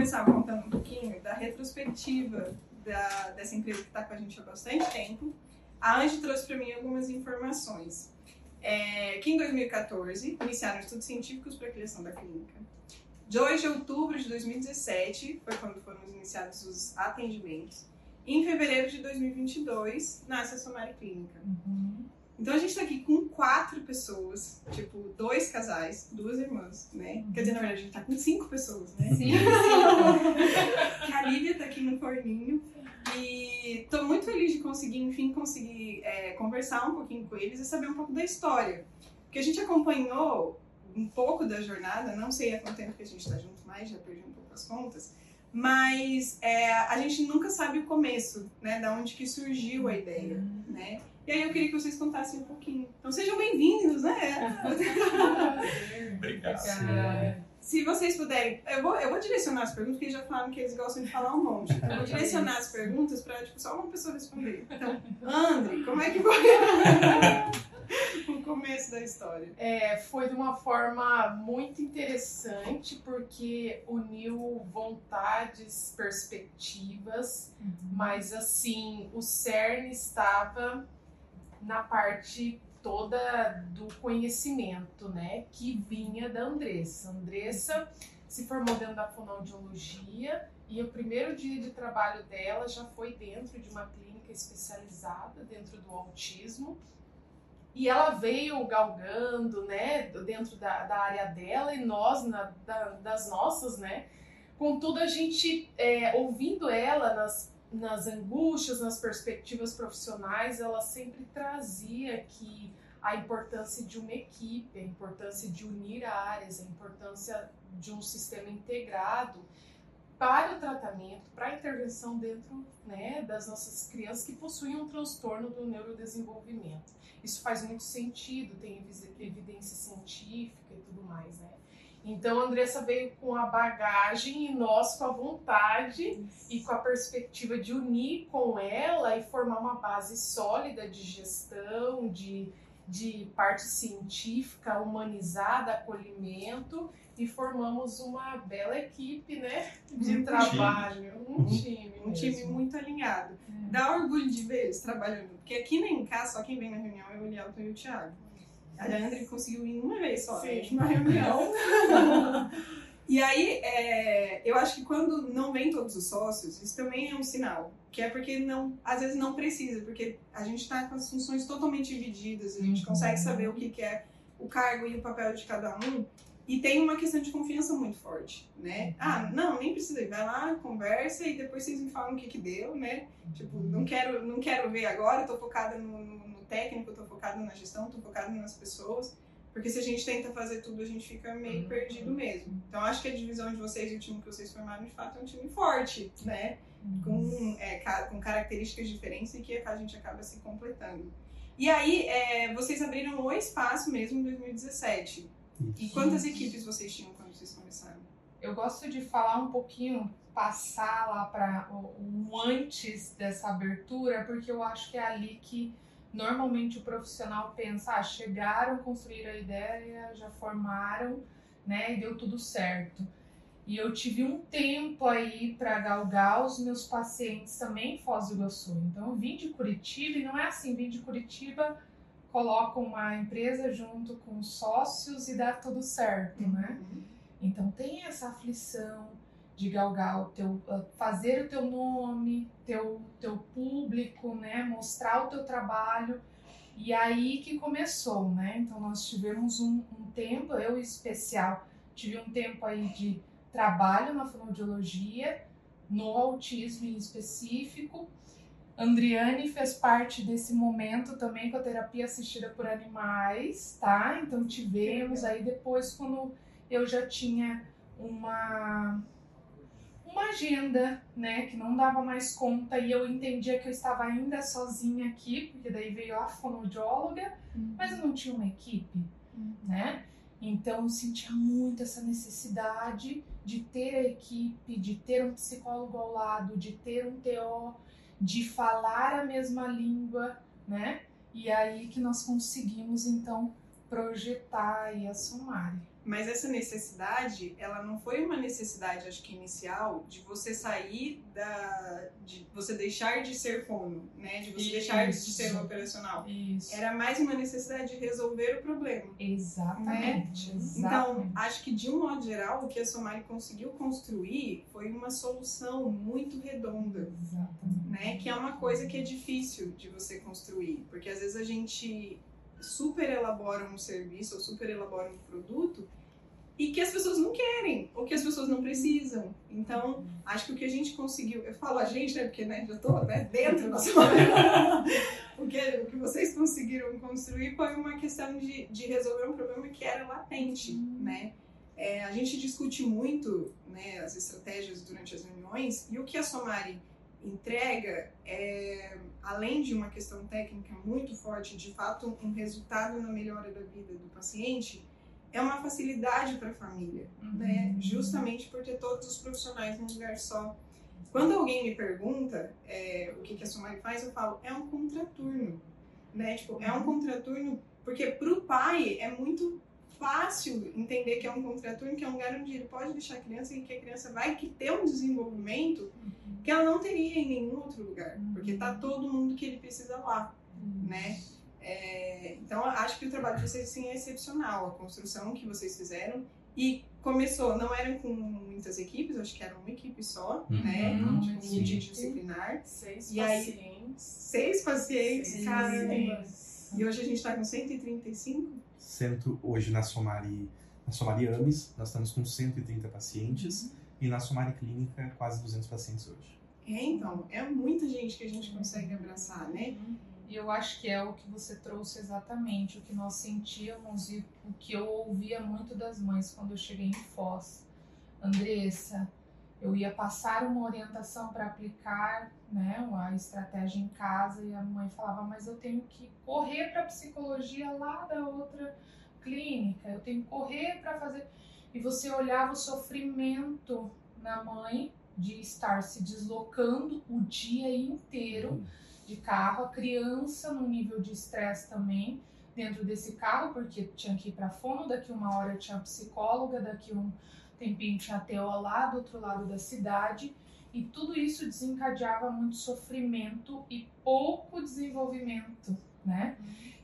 começar contando um pouquinho da retrospectiva da, dessa empresa que está com a gente há bastante tempo. A Angie trouxe para mim algumas informações. É, que em 2014 iniciaram estudos científicos para a criação da clínica. 2 de outubro de 2017 foi quando foram iniciados os atendimentos. E em fevereiro de 2022 nasce a Somari Clínica. Uhum. Então a gente tá aqui com quatro pessoas, tipo, dois casais, duas irmãs, né? Uhum. Quer dizer, na verdade, a gente tá com cinco pessoas, né? Sim, a Lívia tá aqui no forninho. E tô muito feliz de conseguir, enfim, conseguir é, conversar um pouquinho com eles e saber um pouco da história. Porque a gente acompanhou um pouco da jornada, não sei há quanto tempo que a gente tá junto mais, já perdi um pouco as contas. Mas é, a gente nunca sabe o começo, né? Da onde que surgiu a ideia, uhum. né? E aí eu queria que vocês contassem um pouquinho. Então sejam bem-vindos, né? Obrigado. Se vocês puderem, eu vou, eu vou direcionar as perguntas, porque eles já falaram que eles gostam de falar um monte. Então, eu vou direcionar as perguntas para tipo, só uma pessoa responder. Então, André, como é que foi o começo da história? É, foi de uma forma muito interessante, porque uniu vontades, perspectivas, uhum. mas assim, o CERN estava na parte toda do conhecimento, né, que vinha da Andressa. Andressa se formou dentro da fonoaudiologia e o primeiro dia de trabalho dela já foi dentro de uma clínica especializada dentro do autismo. E ela veio galgando, né, dentro da, da área dela e nós, na, da, das nossas, né. Contudo, a gente, é, ouvindo ela nas nas angústias, nas perspectivas profissionais, ela sempre trazia que a importância de uma equipe, a importância de unir áreas, a importância de um sistema integrado para o tratamento, para a intervenção dentro né, das nossas crianças que possuem um transtorno do neurodesenvolvimento. Isso faz muito sentido, tem evidência científica e tudo mais, né? Então a Andressa veio com a bagagem e nós com a vontade Isso. e com a perspectiva de unir com ela e formar uma base sólida de gestão, de, de parte científica, humanizada, acolhimento e formamos uma bela equipe, né, de um trabalho, time. um time, um mesmo. time muito alinhado. É. Dá orgulho de ver eles trabalhando, porque aqui nem cá só quem vem na reunião é o Elielton e o Thiago. A Leandra conseguiu ir uma vez só, Sim. na reunião. e aí, é, eu acho que quando não vem todos os sócios, isso também é um sinal. Que é porque não, às vezes não precisa, porque a gente está com as funções totalmente divididas, a gente uhum. consegue saber o que, que é o cargo e o papel de cada um. E tem uma questão de confiança muito forte, né? Uhum. Ah, não, nem precisa ir. Vai lá, conversa e depois vocês me falam o que que deu, né? Tipo, não quero, não quero ver agora, tô focada no, no técnico, estou focado na gestão, estou focado nas pessoas. Porque se a gente tenta fazer tudo, a gente fica meio uhum. perdido mesmo. Então, acho que a divisão de vocês e o time que vocês formaram, de fato, é um time forte, né? Com, uhum. é, com características diferentes e que a gente acaba se completando. E aí, é, vocês abriram o espaço mesmo em 2017. E quantas equipes vocês tinham quando vocês começaram? Eu gosto de falar um pouquinho, passar lá para o, o antes dessa abertura, porque eu acho que é ali que normalmente o profissional pensa, ah, chegaram, construíram a ideia, já formaram, né, e deu tudo certo. E eu tive um tempo aí para galgar os meus pacientes também em Foz do Iguaçu. Então eu vim de Curitiba e não é assim, vim de Curitiba, coloco uma empresa junto com sócios e dá tudo certo, né? Uhum. Então tem essa aflição, de galgar o teu, ah, fazer o teu nome, teu, teu público, né, mostrar o teu trabalho. E aí que começou, né? Então nós tivemos um, um tempo, eu em especial, tive um tempo aí de trabalho na fonoaudiologia, no autismo em específico. Andriane fez parte desse momento também com a terapia assistida por animais, tá? Então tivemos aí depois quando eu já tinha uma uma agenda, né, que não dava mais conta e eu entendia que eu estava ainda sozinha aqui, porque daí veio a fonoaudióloga, uhum. mas eu não tinha uma equipe, uhum. né? Então eu sentia muito essa necessidade de ter a equipe, de ter um psicólogo ao lado, de ter um TO, de falar a mesma língua, né? E aí que nós conseguimos então projetar e assumar. Mas essa necessidade, ela não foi uma necessidade, acho que inicial, de você sair da. de você deixar de ser fono, né? De você Isso. deixar de ser operacional. Isso. Era mais uma necessidade de resolver o problema. Exatamente. Então, exatamente. acho que de um modo geral, o que a Somari conseguiu construir foi uma solução muito redonda. Exatamente. né? Que é uma coisa que é difícil de você construir, porque às vezes a gente super elabora um serviço ou super elabora um produto e que as pessoas não querem ou que as pessoas não precisam. Então, acho que o que a gente conseguiu, eu falo a gente, né, porque né, já tô né, dentro da sua o que o que vocês conseguiram construir foi uma questão de, de resolver um problema que era latente, né? É, a gente discute muito né, as estratégias durante as reuniões e o que a Somari entrega é, além de uma questão técnica muito forte, de fato, um resultado na melhora da vida do paciente, é uma facilidade para a família, né? Justamente por ter todos os profissionais num lugar só. Quando alguém me pergunta é, o que, que a Somari faz, eu falo, é um contraturno, né? Tipo, é um contraturno porque para o pai é muito fácil entender que é um contraturno, que é um lugar onde ele pode deixar a criança e que a criança vai que ter um desenvolvimento que ela não teria em nenhum outro lugar, porque tá todo mundo que ele precisa lá, né? É, então, acho que o trabalho de vocês sim, é excepcional, a construção que vocês fizeram. E começou, não eram com muitas equipes, acho que era uma equipe só, Uhum. né? Uhum. Tipo, multidisciplinar. Seis E aí- pacientes. Seis pacientes, Seis caramba! E hoje a gente tá com 135? Cento, hoje na Somari, na Somari Ames, nós estamos com 130 pacientes e na Somari Clínica, quase 200 pacientes hoje. É, então, é muita gente que a gente consegue abraçar, né? E eu acho que é o que você trouxe exatamente, o que nós sentíamos e o que eu ouvia muito das mães quando eu cheguei em Foz. Andressa, eu ia passar uma orientação para aplicar né, a estratégia em casa e a mãe falava, mas eu tenho que correr para a psicologia lá da outra clínica, eu tenho que correr para fazer. E você olhava o sofrimento na mãe de estar se deslocando o dia inteiro de carro, a criança no nível de estresse também dentro desse carro, porque tinha que ir para fono, daqui uma hora tinha psicóloga, daqui um tempinho tinha TO lá do outro lado da cidade, e tudo isso desencadeava muito sofrimento e pouco desenvolvimento, né?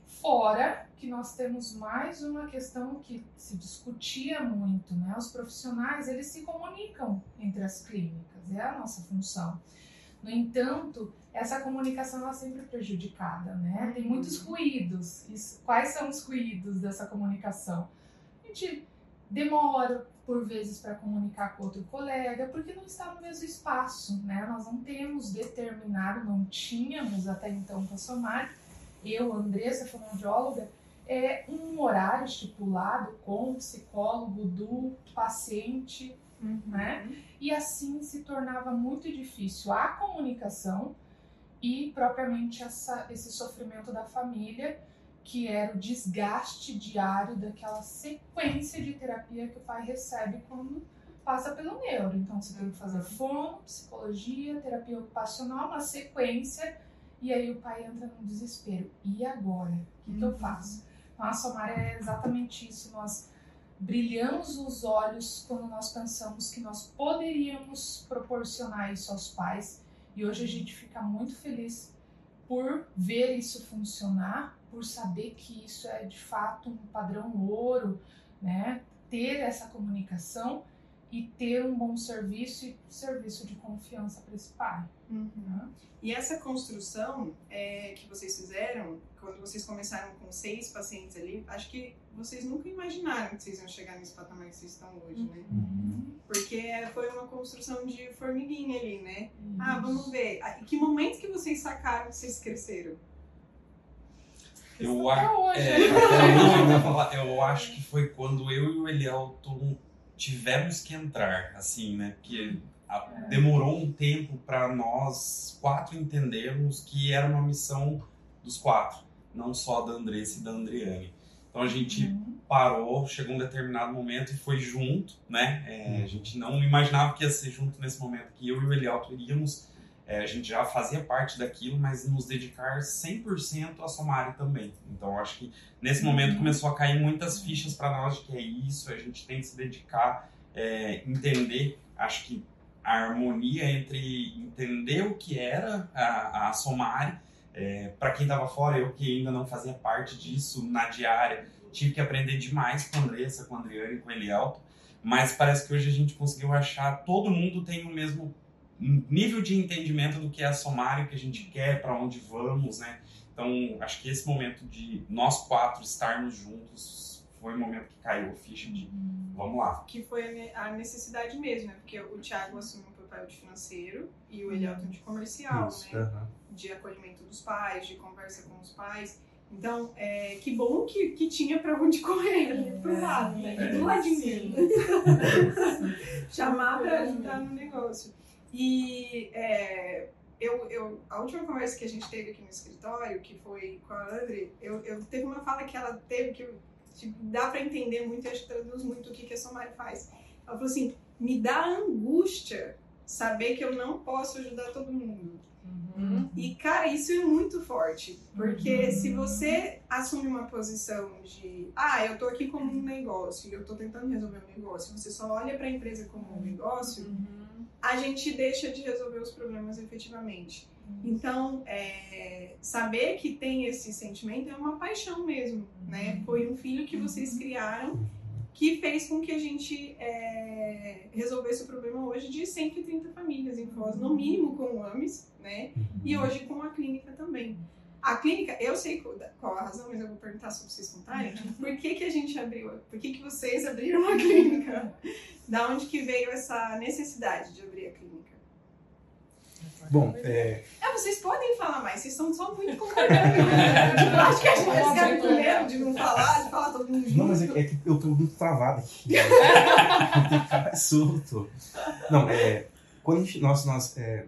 Fora que nós temos mais uma questão que se discutia muito, né? Os profissionais, eles se comunicam entre as clínicas, é a nossa função. No entanto, essa comunicação é sempre prejudicada, né? Tem muitos ruídos. Isso- quais são os ruídos dessa comunicação? A gente demora por vezes para comunicar com outro colega, porque não está no mesmo espaço, né? Nós não temos determinado, não tínhamos até então com a Somar, eu, Andressa, fonoaudióloga, é um horário estipulado com o psicólogo do paciente, né? E assim se tornava muito difícil a comunicação e propriamente essa, esse sofrimento da família, que era o desgaste diário daquela sequência de terapia que o pai recebe quando passa pelo neuro. Então você tem que fazer fono, psicologia, terapia ocupacional, uma sequência, e aí o pai entra num desespero. E agora? O que, que eu faço? Nossa, Omar, é exatamente isso. Nós brilhamos os olhos quando nós pensamos que nós poderíamos proporcionar isso aos pais. E hoje a gente fica muito feliz por ver isso funcionar, por saber que isso é de fato um padrão ouro, né? Ter essa comunicação e ter um bom serviço e serviço de confiança para esse pai. Uhum. né? E essa construção é, que vocês fizeram, quando vocês começaram com seis pacientes ali, acho que vocês nunca imaginaram que vocês iam chegar nesse patamar que vocês estão hoje, né? Porque foi uma construção de formiguinha ali, né? Ah, vamos ver. Ah, Em que momento que vocês sacaram que vocês cresceram? Eu, a- hoje. é, eu falar, eu acho que foi quando eu e o Elielton tivemos que entrar, assim, né? Porque a- demorou um tempo para nós quatro entendermos que era uma missão dos quatro, não só da Andressa e da Andriane. Então a gente Uhum. parou, chegou um determinado momento e foi junto, né? É, a gente não imaginava que ia ser junto nesse momento, que eu e o Elielton iríamos é, a gente já fazia parte daquilo, mas nos dedicar 100% a Somari também. Então, acho que nesse momento Uhum. começou a cair muitas fichas para nós de que é isso, a gente tem que se dedicar, é, entender, acho que a harmonia entre entender o que era a, a Somari, é, para quem estava fora, eu que ainda não fazia parte disso na diária, tive que aprender demais com a Andressa, com a Adriana e com o Elielto, mas parece que hoje a gente conseguiu achar, todo mundo tem o mesmo nível de entendimento do que é a Somari, o que a gente quer, para onde vamos, né? Então, acho que esse momento de nós quatro estarmos juntos foi o momento que caiu a ficha de vamos lá. Que foi a ne- a necessidade mesmo, né? Porque o Thiago assumiu o papel de financeiro e o Elielton de comercial, Isso, né? aham. De acolhimento dos pais, de conversa com os pais. Então, é, que bom que, que tinha pra onde correr ali pro lado, né? É. Do ladinho. Chamar pra ajudar no negócio. E é, eu, eu, a última conversa que a gente teve aqui no escritório, que foi com a André, eu, eu teve uma fala que ela teve que tipo, dá pra entender muito e acho que traduz muito o que, que a Somari faz. Ela falou assim: me dá angústia saber que eu não posso ajudar todo mundo. Uhum. E, cara, isso é muito forte. Porque Uhum. se você assume uma posição de, ah, eu tô aqui como um negócio eu tô tentando resolver um negócio, você só olha pra empresa como um negócio, Uhum. A gente deixa de resolver os problemas efetivamente. Então, é, saber que tem esse sentimento é uma paixão mesmo, né? Foi um filho que vocês criaram que fez com que a gente é, resolvesse o problema hoje de 130 famílias em Foz, no mínimo com o AMES, né? E hoje com a clínica também. A clínica, eu sei qual a razão, mas eu vou perguntar se vocês contarem. Por que, que a gente abriu? Por que, que vocês abriram a clínica? Da onde que veio essa necessidade de abrir a clínica? Bom, é, É, vocês podem falar mais, vocês são só muito concordantes. né? Eu acho que a gente vai ficar com medo de não falar, de falar todo mundo junto. Não, mas é, que- é que eu tô muito travado aqui. Ficar mais solto. Não, é. Quando a gente, nós, nós, é,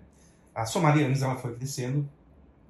a Somari Ames, ela foi crescendo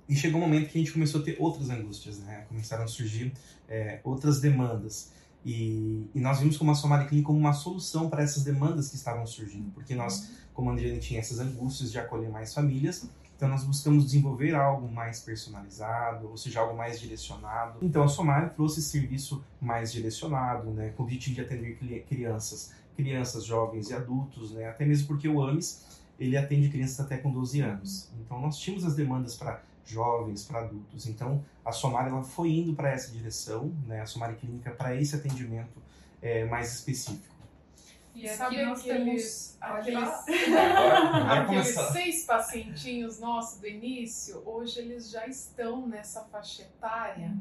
e chegou um momento que a gente começou a ter outras angústias, né? Começaram a surgir é, outras demandas. E, e nós vimos como a Somari Clean como uma solução para essas demandas que estavam surgindo. Porque nós, como a Andriane tinha essas angústias de acolher mais famílias, então nós buscamos desenvolver algo mais personalizado, ou seja, algo mais direcionado. Então a Somari trouxe esse serviço mais direcionado, né, com o objetivo de atender crianças, crianças, jovens e adultos, né, até mesmo porque o AMES ele atende crianças até com 12 anos. Então nós tínhamos as demandas para jovens, para adultos. Então a Somari ela foi indo para essa direção, né, a Somari Clínica para esse atendimento é, mais específico. E Sabe aqui nós aqueles- temos aqueles, Agora, agora aqueles seis pacientinhos nossos do início, hoje eles já estão nessa faixa etária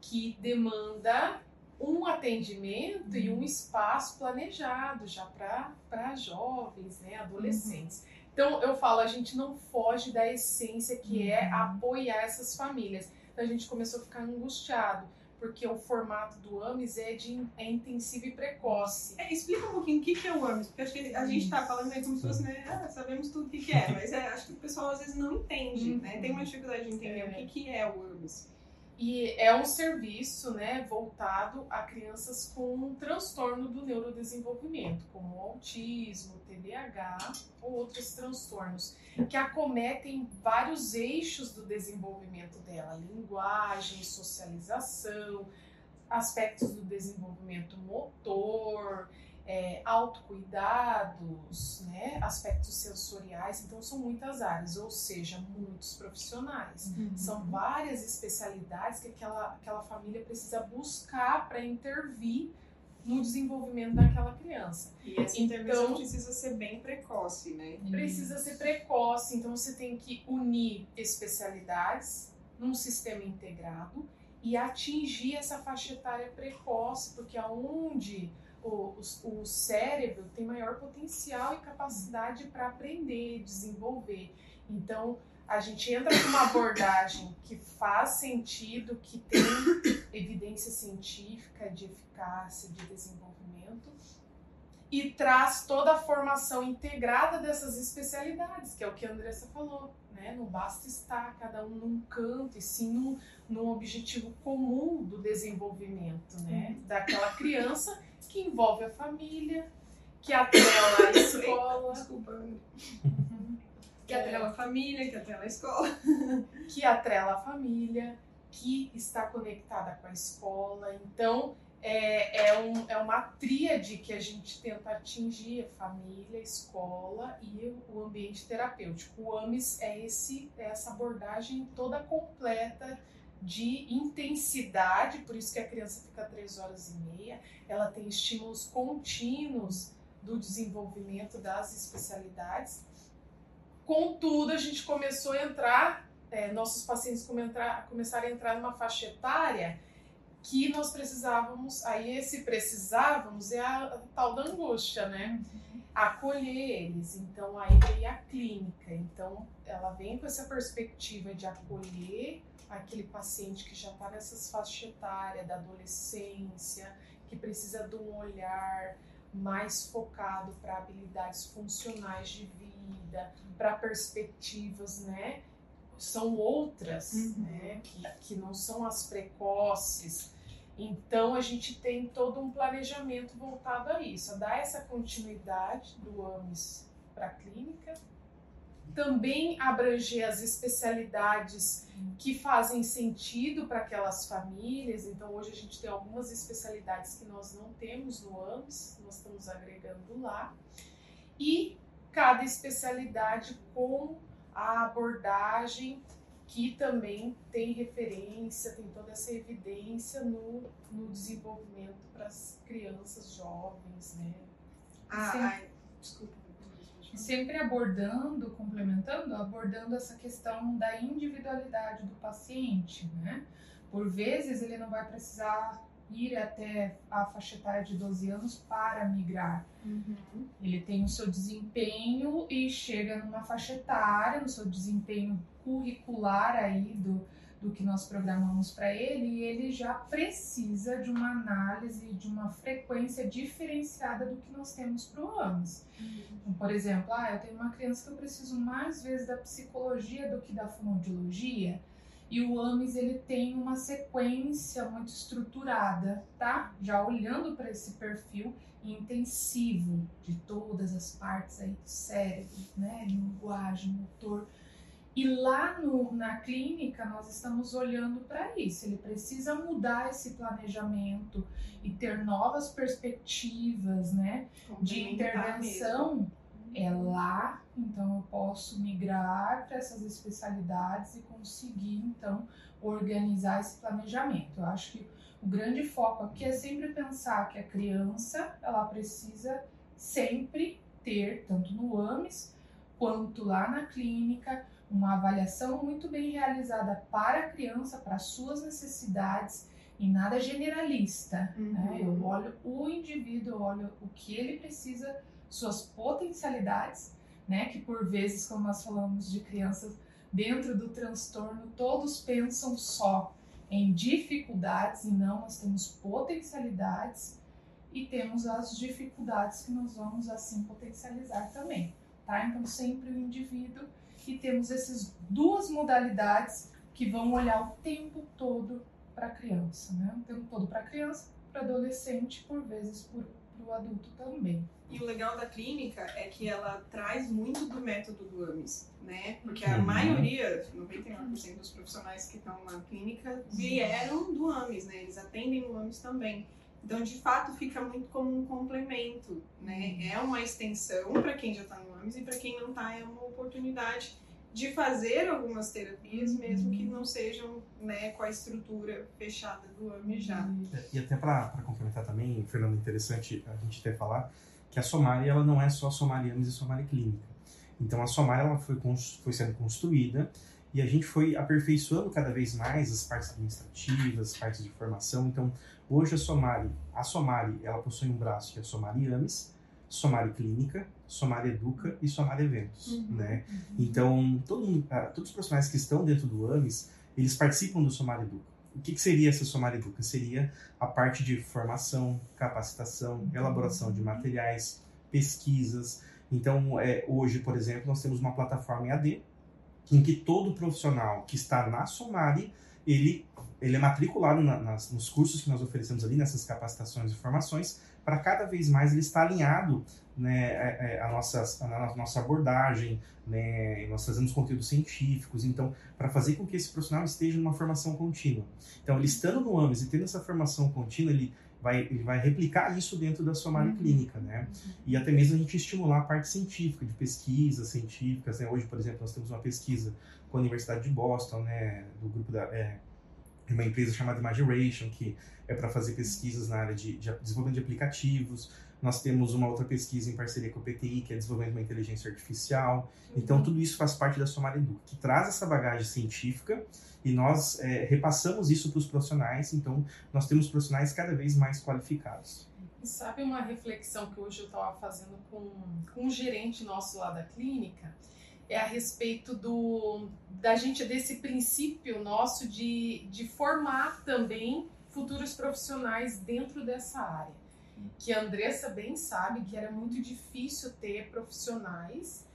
que demanda um atendimento e um espaço planejado já para jovens, né, adolescentes. Então eu falo, a gente não foge da essência que é apoiar essas famílias. Então a gente começou a ficar angustiado, porque o formato do AMES é de é intensivo e precoce. É, explica um pouquinho o que, que é o AMES, porque acho que a gente tá falando aí como se fosse, né, ah, sabemos tudo o que, que é, mas é, acho que o pessoal às vezes não entende, né, tem uma dificuldade de entender É. o que, que é o AMES. E é um serviço né, voltado a crianças com um transtorno do neurodesenvolvimento, como autismo, TDAH ou outros transtornos, que acometem vários eixos do desenvolvimento dela: linguagem, socialização, aspectos do desenvolvimento motor, é, autocuidados, né, aspectos sensoriais. Então, são muitas áreas, ou seja, muitos profissionais. São várias especialidades que aquela, aquela família precisa buscar para intervir no desenvolvimento daquela criança. E essa Então- intervenção precisa ser bem precoce, né? Precisa ser precoce, então você tem que unir especialidades num sistema integrado e atingir essa faixa etária precoce, porque aonde o, o, o cérebro tem maior potencial e capacidade para aprender, desenvolver. Então, a gente entra com uma abordagem que faz sentido, que tem evidência científica de eficácia, de desenvolvimento, e traz toda a formação integrada dessas especialidades, que é o que a Andressa falou, né? Não basta estar cada um num canto, e sim num, num objetivo comum do desenvolvimento, né? Daquela criança que envolve a família, que atrela a escola. Desculpa. Que atrela a família, que atrela a escola. que atrela a família, que está conectada com a escola. Então, é, é, um, é uma tríade que a gente tenta atingir: família, escola e o ambiente terapêutico. O AMES é, esse, é essa abordagem toda completa de intensidade, por isso que a criança fica três horas e meia, ela tem estímulos contínuos do desenvolvimento das especialidades. Contudo, a gente começou a entrar, é, nossos pacientes começaram a entrar numa faixa etária que nós precisávamos, aí esse precisávamos é a, a tal da angústia, né? Acolher eles. Então aí veio a clínica. Então ela vem com essa perspectiva de acolher aquele paciente que já está nessas faixas etárias da adolescência, que precisa de um olhar mais focado para habilidades funcionais de vida, para perspectivas, né? São outras, uhum. né? Que, que não são as precoces. Então a gente tem todo um planejamento voltado a isso, a dar essa continuidade do AMES para a clínica também abranger as especialidades que fazem sentido para aquelas famílias. Então, hoje a gente tem algumas especialidades que nós não temos no AMS, nós estamos agregando lá. E cada especialidade com a abordagem que também tem referência, tem toda essa evidência no, no desenvolvimento para as crianças jovens, né? Ah, ai, desculpa sempre abordando, complementando, abordando essa questão da individualidade do paciente, né? Por vezes ele não vai precisar ir até a faixa etária de 12 anos para migrar. Uhum. Ele tem o seu desempenho e chega numa faixa etária, no seu desempenho curricular aí do, do que nós programamos para ele e ele já precisa de uma análise, de uma frequência diferenciada do que nós temos para o AMS. Uhum. Então, por exemplo, ah, eu tenho uma criança que eu preciso mais vezes da psicologia do que da fonoaudiologia. E o AMES ele tem uma sequência muito estruturada, tá? Já olhando para esse perfil intensivo de todas as partes aí do cérebro, né? Linguagem, motor, e lá no, na clínica nós estamos olhando para isso. Ele precisa mudar esse planejamento e ter novas perspectivas, né, de intervenção. É lá, então eu posso migrar para essas especialidades e conseguir então organizar esse planejamento. Eu acho que o grande foco aqui é sempre pensar que a criança ela precisa sempre ter tanto no AMES quanto lá na clínica uma avaliação muito bem realizada para a criança, para suas necessidades e nada generalista. Uhum. Né? Eu olho o indivíduo, eu olho o que ele precisa, suas potencialidades, né? Que por vezes, como nós falamos de crianças dentro do transtorno, todos pensam só em dificuldades e não, nós temos potencialidades e temos as dificuldades que nós vamos assim potencializar também, tá? Então sempre o indivíduo que temos essas duas modalidades que vão olhar o tempo todo para a criança, né? O tempo todo para a criança, para adolescente, por vezes para o adulto também. E o legal da clínica é que ela traz muito do método do AMIS, né? Porque a uhum. maioria, 99% dos profissionais que estão na clínica vieram do AMIS, né? Eles atendem no AMIS também. Então, de fato, fica muito como um complemento, né? Uhum. É uma extensão para quem já está no AMS e para quem não está é uma oportunidade de fazer algumas terapias, mesmo que uhum. não sejam né, com a estrutura fechada do AMS já. Uhum. É, e até para complementar também, Fernando, interessante a gente até falar que a Somari ela não é só Somari AMS e Somari Clínica. Então, a Somari ela foi, foi sendo construída e a gente foi aperfeiçoando cada vez mais as partes administrativas, as partes de formação. Então, hoje a Somari, a Somari, ela possui um braço que é a Somari AMES, Somari Clínica, Somari Educa e Somari Eventos, uhum, né? Uhum. Então, todo, ah, todos os profissionais que estão dentro do AMES, eles participam do Somari Educa. O que, que, seria essa Somari Educa? Seria a parte de formação, capacitação, uhum. elaboração de materiais, pesquisas. Então, é, hoje, por exemplo, nós temos uma plataforma EAD, em que todo profissional que está na Somari, ele, ele é matriculado na, nas, nos cursos que nós oferecemos ali, nessas capacitações e formações, para cada vez mais ele estar alinhado né, a, é, a, nossa, a nossa abordagem, né, nós trazemos conteúdos científicos, então, para fazer com que esse profissional esteja numa formação contínua. Então, ele estando no AMES e tendo essa formação contínua, ele vai, ele vai replicar isso dentro da sua área uhum. clínica, né? E até mesmo a gente estimular a parte científica, de pesquisas científicas, né? Hoje, por exemplo, nós temos uma pesquisa com a Universidade de Boston, né, do grupo da... É, uma empresa chamada Imagination, que é para fazer pesquisas na área de, de desenvolvimento de aplicativos, nós temos uma outra pesquisa em parceria com o PTI, que é desenvolvimento de uma inteligência artificial. Então, uhum. tudo isso faz parte da Somar Edu, que traz essa bagagem científica e nós é, repassamos isso para os profissionais. Então, nós temos profissionais cada vez mais qualificados. E sabe uma reflexão que hoje eu estava fazendo com, com um gerente nosso lá da clínica? É a respeito do da gente desse princípio nosso de, de formar também futuros profissionais dentro dessa área que a Andressa bem sabe que era muito difícil ter profissionais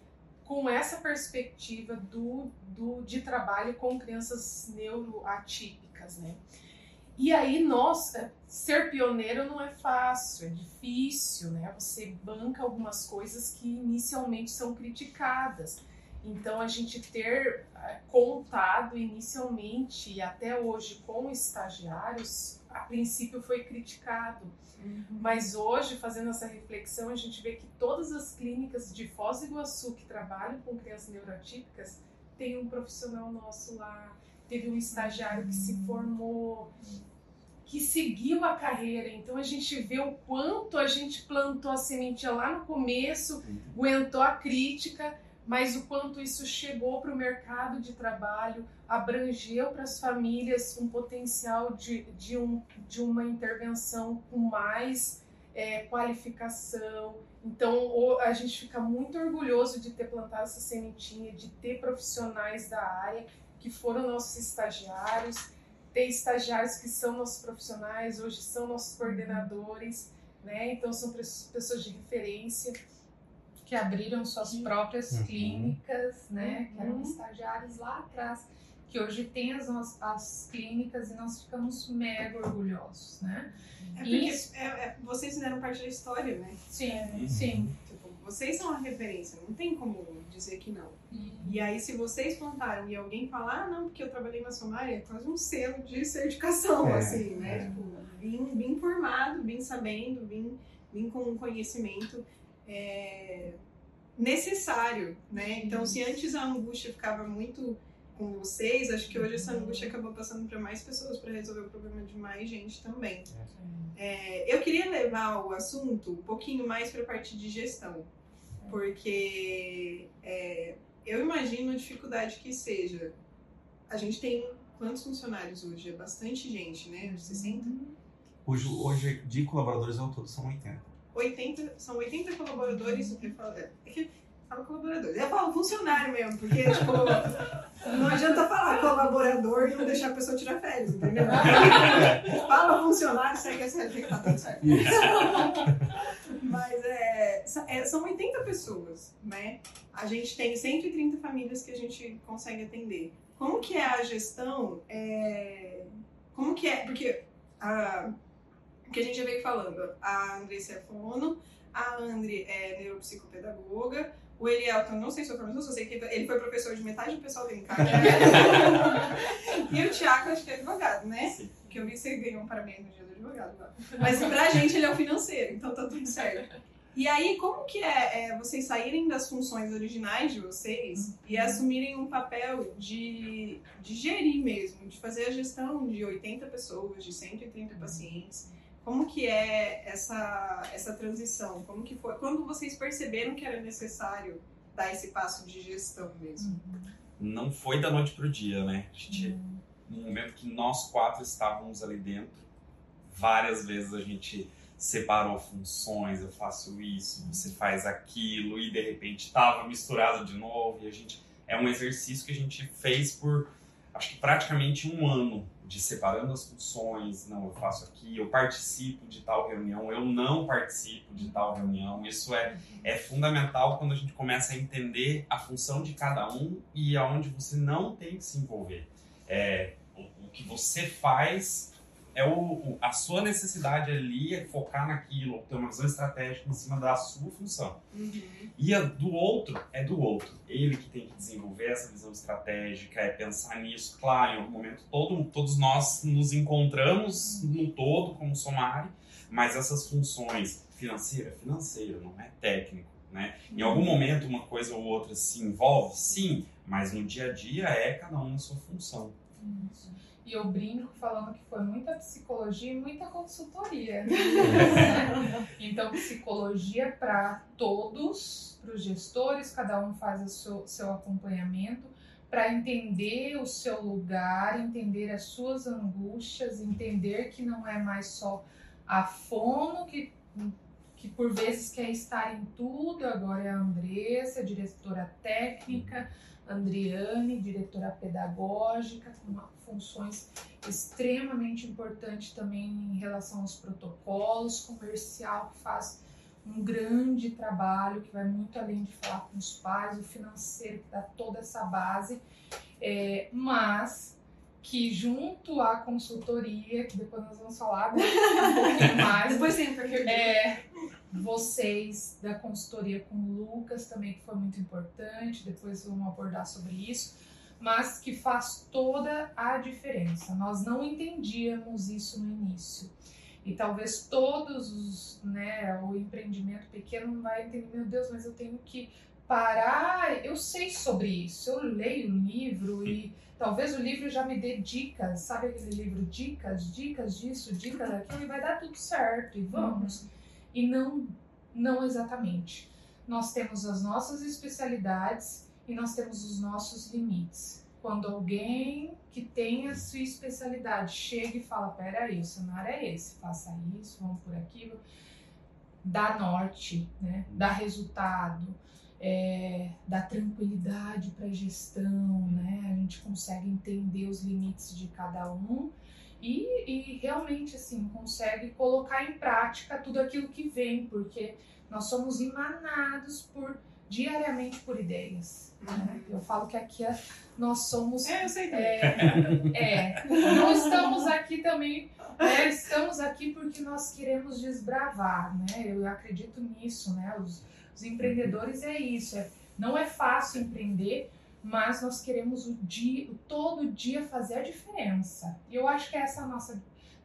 com essa perspectiva do, do de trabalho com crianças neuroatípicas, né? E aí, nossa, ser pioneiro não é fácil, é difícil, né? Você banca algumas coisas que inicialmente são criticadas. Então, a gente ter eh, contado inicialmente e até hoje com estagiários, a princípio foi criticado. Uhum. Mas hoje, fazendo essa reflexão, a gente vê que todas as clínicas de Foz do Iguaçu que trabalham com crianças neurotípicas tem um profissional nosso lá, teve um estagiário que se uhum. formou, que seguiu a carreira. Então a gente vê o quanto a gente plantou a sementinha lá no começo, uhum. aguentou a crítica mas o quanto isso chegou para o mercado de trabalho, abrangeu para as famílias um potencial de, de, um, de uma intervenção com mais é, qualificação. Então, a gente fica muito orgulhoso de ter plantado essa sementinha, de ter profissionais da área que foram nossos estagiários, ter estagiários que são nossos profissionais, hoje são nossos coordenadores, né? Então, são pessoas de referência que abriram suas próprias uhum. clínicas, né? Que eram uhum. estagiários lá atrás, que hoje tem as, as clínicas e nós ficamos mega orgulhosos, né? É porque e... é, é, vocês fizeram parte da história, né? Sim, é, sim. Tipo, vocês são a referência, não tem como dizer que não. Uhum. E aí, se vocês plantaram e alguém falar, ah, não, porque eu trabalhei na Somália, é quase um selo de certificação, é, assim, né? É. Tipo, vim, vim formado, vim sabendo, vim, vim com conhecimento é, necessário, né? Então, se antes a angústia ficava muito com vocês, acho que hoje essa angústia acabou passando para mais pessoas para resolver o problema de mais gente também. É, eu queria levar o assunto um pouquinho mais para a parte de gestão, porque é, eu imagino a dificuldade que seja. A gente tem quantos funcionários hoje? É bastante gente, né? 60? Hoje, hoje de colaboradores ao todo são 80. 80, são 80 colaboradores, que fala, é que fala colaboradores, eu falo funcionário mesmo, porque tipo, não adianta falar colaborador e não deixar a pessoa tirar férias, entendeu? fala funcionário, segue essa regra, tá tudo certo. Mas é, é, são 80 pessoas, né? A gente tem 130 famílias que a gente consegue atender. Como que é a gestão? É, como que é? Porque a, que a gente já veio falando. A Andressa é fono, a Andri é neuropsicopedagoga, o Elielton, não sei se eu formação, só sei que ele foi professor de metade do pessoal dele em casa. e o Tiago, acho que é advogado, né? Sim. Que eu vi que você ganhou um parabéns no dia do advogado lá. Mas pra gente ele é o financeiro, então tá tudo certo. E aí, como que é, é vocês saírem das funções originais de vocês e assumirem um papel de, de gerir mesmo, de fazer a gestão de 80 pessoas, de 130 pacientes, como que é essa, essa transição? Como que foi? Quando vocês perceberam que era necessário dar esse passo de gestão mesmo? Não foi da noite para o dia, né? A gente, uhum. No momento que nós quatro estávamos ali dentro, várias vezes a gente separou funções, eu faço isso, você faz aquilo, e de repente estava misturado de novo, e a gente... É um exercício que a gente fez por, acho que praticamente um ano, de separando as funções, não, eu faço aqui, eu participo de tal reunião, eu não participo de tal reunião. Isso é, é fundamental quando a gente começa a entender a função de cada um e aonde você não tem que se envolver. É, o, o que você faz é o, o- a sua necessidade ali é focar naquilo, ter uma visão estratégica em cima da sua função. Uhum. E a do outro é do outro. Ele que tem que desenvolver essa visão estratégica, é pensar nisso. Claro, em algum momento todo, todos nós nos encontramos no todo como Somari, mas essas funções financeira, financeira, não é técnico, né? Em algum momento uma coisa ou outra se envolve, sim, mas no dia a dia é cada um na sua função. E eu brinco falando que foi muita psicologia e muita consultoria. então, psicologia para todos, para os gestores, cada um faz o seu, seu acompanhamento para entender o seu lugar, entender as suas angústias, entender que não é mais só a fono que, que por vezes quer estar em tudo, agora é a Andressa, diretora técnica, Andriane, diretora pedagógica, com funções extremamente importantes também em relação aos protocolos, comercial que faz um grande trabalho, que vai muito além de falar com os pais, o financeiro que dá toda essa base, é, mas que junto à consultoria, que depois nós vamos falar um pouquinho mais, Depois tem porque é, vocês da consultoria com o Lucas também, que foi muito importante, depois vamos abordar sobre isso, mas que faz toda a diferença. Nós não entendíamos isso no início. E talvez todos os, né, o empreendimento pequeno não vai entender, meu Deus, mas eu tenho que parar, eu sei sobre isso, eu leio o livro e talvez o livro já me dê dicas, sabe aquele livro dicas, dicas disso, dicas daquilo e vai dar tudo certo e vamos. E não, não exatamente. Nós temos as nossas especialidades e nós temos os nossos limites. Quando alguém que tem a sua especialidade chega e fala, peraí, o cenário é esse, faça isso, vamos por aquilo, dá norte, né? dá resultado, é, dá tranquilidade para a gestão, né? a gente consegue entender os limites de cada um e, e realmente assim consegue colocar em prática tudo aquilo que vem, porque nós somos emanados por diariamente por ideias. né? Eu falo que aqui é- nós somos É, eu sei também. é, é. não estamos aqui também, né? Estamos aqui porque nós queremos desbravar, né? Eu acredito nisso, né? Os, os empreendedores é isso, é, não é fácil empreender, mas nós queremos o dia, o todo dia fazer a diferença. E eu acho que essa é a nossa,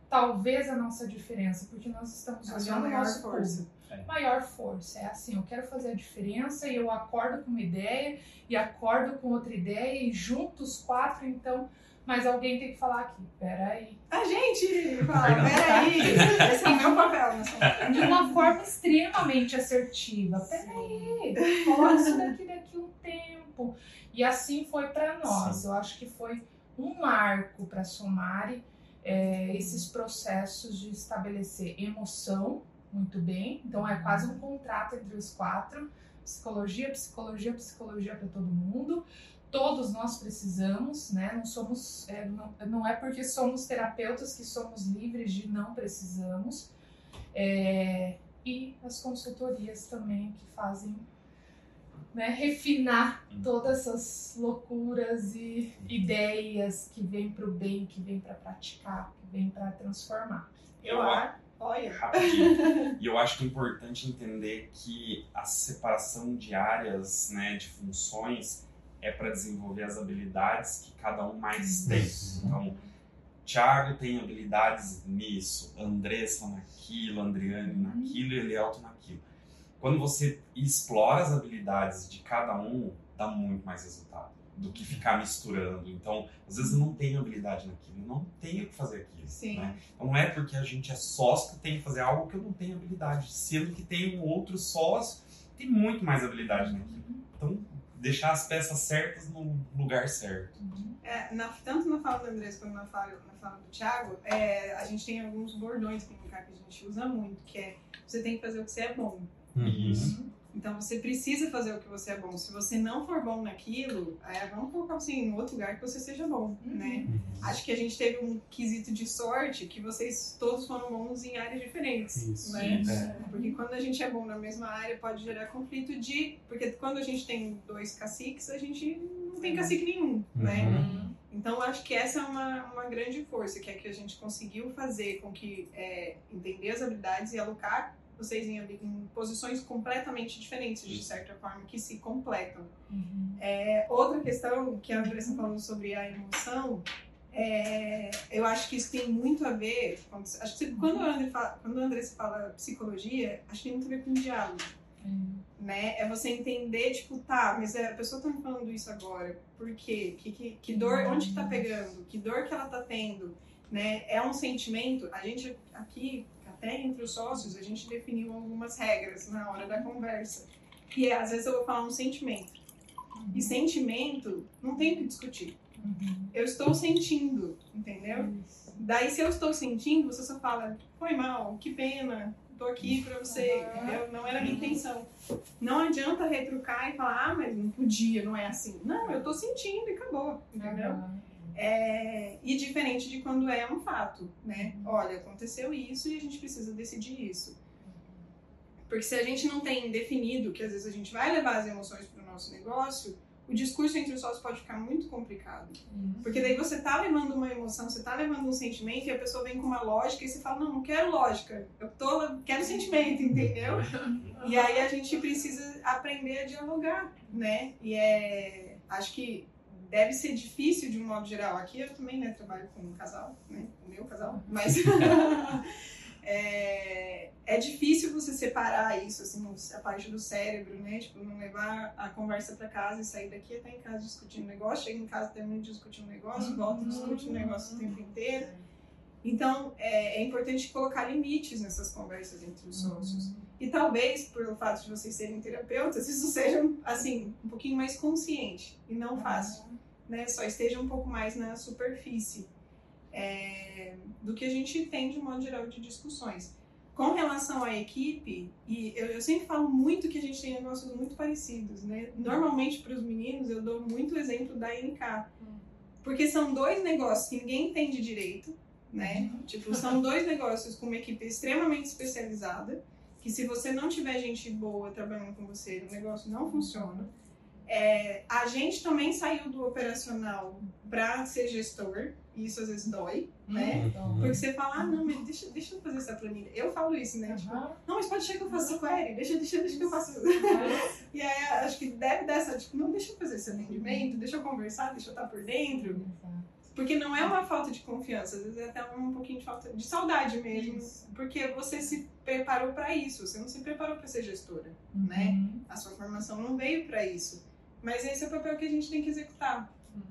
talvez a nossa diferença, porque nós estamos olhando o nosso força. público. Maior força, é assim, eu quero fazer a diferença e eu acordo com uma ideia e acordo com outra ideia e juntos quatro, então, mas alguém tem que falar aqui, peraí. A gente fala, peraí, esse é o meu papel nessa De uma forma extremamente assertiva. Peraí, coloca isso daqui daqui um tempo. E assim foi para nós. Eu acho que foi um marco para a Somari é, esses processos de estabelecer emoção muito bem. Então é quase um contrato entre os quatro. Psicologia, psicologia, psicologia para todo mundo. Todos nós precisamos, né? Não somos, é, não, não é porque somos terapeutas que somos livres de não precisamos. É, e as consultorias também que fazem né, refinar todas essas loucuras e ideias que vêm para o bem, que vêm para praticar, que vêm para transformar. Eu acho. Olha. rapidinho. e eu acho que é importante entender que a separação de áreas, né, de funções, é para desenvolver as habilidades que cada um mais tem. Então, Thiago tem habilidades nisso, Andressa naquilo, Andriane naquilo e Elielto naquilo. Quando você explora as habilidades de cada um, dá muito mais resultado do que ficar misturando. Então, às vezes eu não tenho habilidade naquilo, não tenho que fazer aquilo. Sim. né? Então, não é porque a gente é sócio que eu tenho que fazer algo que eu não tenho habilidade, sendo que tem um outro sócio que tem muito mais habilidade naquilo. Então, deixar as peças certas no lugar certo. É, na- tanto na fala do Andrés quanto na fala, na fala do Thiago, é, a gente tem alguns bordões que que a gente usa muito, que é você tem que fazer o que você é bom. Isso. Então você precisa fazer o que você é bom. Se você não for bom naquilo, é, vamos colocar assim, em outro lugar que você seja bom, né? Acho que a gente teve um quesito de sorte que vocês todos foram bons em áreas diferentes, Isso. né? É. Porque quando a gente é bom na mesma área, pode gerar conflito de... Porque quando a gente tem dois caciques, a gente não tem cacique nenhum, né? Uhum. Então, acho que essa é uma, uma grande força, que é que a gente conseguiu fazer com que é, entender as habilidades e alocar vocês em, em, posições completamente diferentes, de certa forma, que se completam. Uhum. É, outra questão que a Andressa falou sobre a emoção, é, eu acho que isso tem muito a ver. Quando, acho que quando, a André fala, quando a Andressa fala psicologia, acho que tem muito a ver com diálogo. Uhum. Né? É você entender, tipo, tá, mas a pessoa tá me falando isso agora, por quê? Que, que, que dor, onde que tá pegando? Que dor que ela tá tendo? Né? É um sentimento, a gente aqui até entre os sócios, a gente definiu algumas regras na hora da conversa. E é, às vezes eu vou falar um sentimento. Uhum. E sentimento não tem o que discutir. Uhum. Eu estou sentindo, entendeu? Isso. Daí, se eu estou sentindo, você só fala, foi mal, que pena, tô aqui para você, entendeu? Não era a minha intenção. Não adianta retrucar e falar, ah, mas não podia, não é assim. Não, eu tô sentindo e acabou, entendeu? Uhum. É, e diferente de quando é um fato, né? Olha, aconteceu isso e a gente precisa decidir isso. Porque se a gente não tem definido que às vezes a gente vai levar as emoções para o nosso negócio, o discurso entre os sócios pode ficar muito complicado. Uhum. Porque daí você tá levando uma emoção, você tá levando um sentimento e a pessoa vem com uma lógica e você fala, não, não quero lógica, eu tô, quero sentimento, entendeu? e aí a gente precisa aprender a dialogar, né? E é, acho que deve ser difícil de um modo geral. Aqui eu também né, trabalho com um casal, né, o meu casal, mas é, é difícil você separar isso, assim, a parte do cérebro, né? Tipo, não levar a conversa para casa e sair daqui até em casa discutindo negócio, chega em casa termina de discutir um negócio, volta e discute um negócio o tempo inteiro. Então, é, é, importante colocar limites nessas conversas entre os sócios. E talvez, pelo fato de vocês serem terapeutas, isso seja, assim, um pouquinho mais consciente e não fácil né, só esteja um pouco mais na superfície é, do que a gente tem de um modo geral de discussões. Com relação à equipe, e eu, eu, sempre falo muito que a gente tem negócios muito parecidos, né? Normalmente para os meninos eu dou muito exemplo da NK, porque são dois negócios que ninguém entende direito, né? Uhum. Tipo, são dois negócios com uma equipe extremamente especializada, que se você não tiver gente boa trabalhando com você, o negócio não funciona. É, a gente também saiu do operacional para ser gestor, e isso às vezes dói, né? Uhum. Porque você fala, ah, não, mas deixa, deixa eu fazer essa planilha. Eu falo isso, né? Uhum. Tipo, não, mas pode deixar que eu faça query, deixa, deixa, deixa que eu faça. Uhum. e aí acho que deve dar essa, tipo, não, deixa eu fazer esse atendimento, deixa eu conversar, deixa eu estar por dentro. Porque não é uma falta de confiança, às vezes é até um pouquinho de falta de saudade mesmo. Isso. Porque você se preparou para isso, você não se preparou para ser gestora, né? Uhum. A sua formação não veio para isso. Mas esse é o papel que a gente tem que executar. Uhum.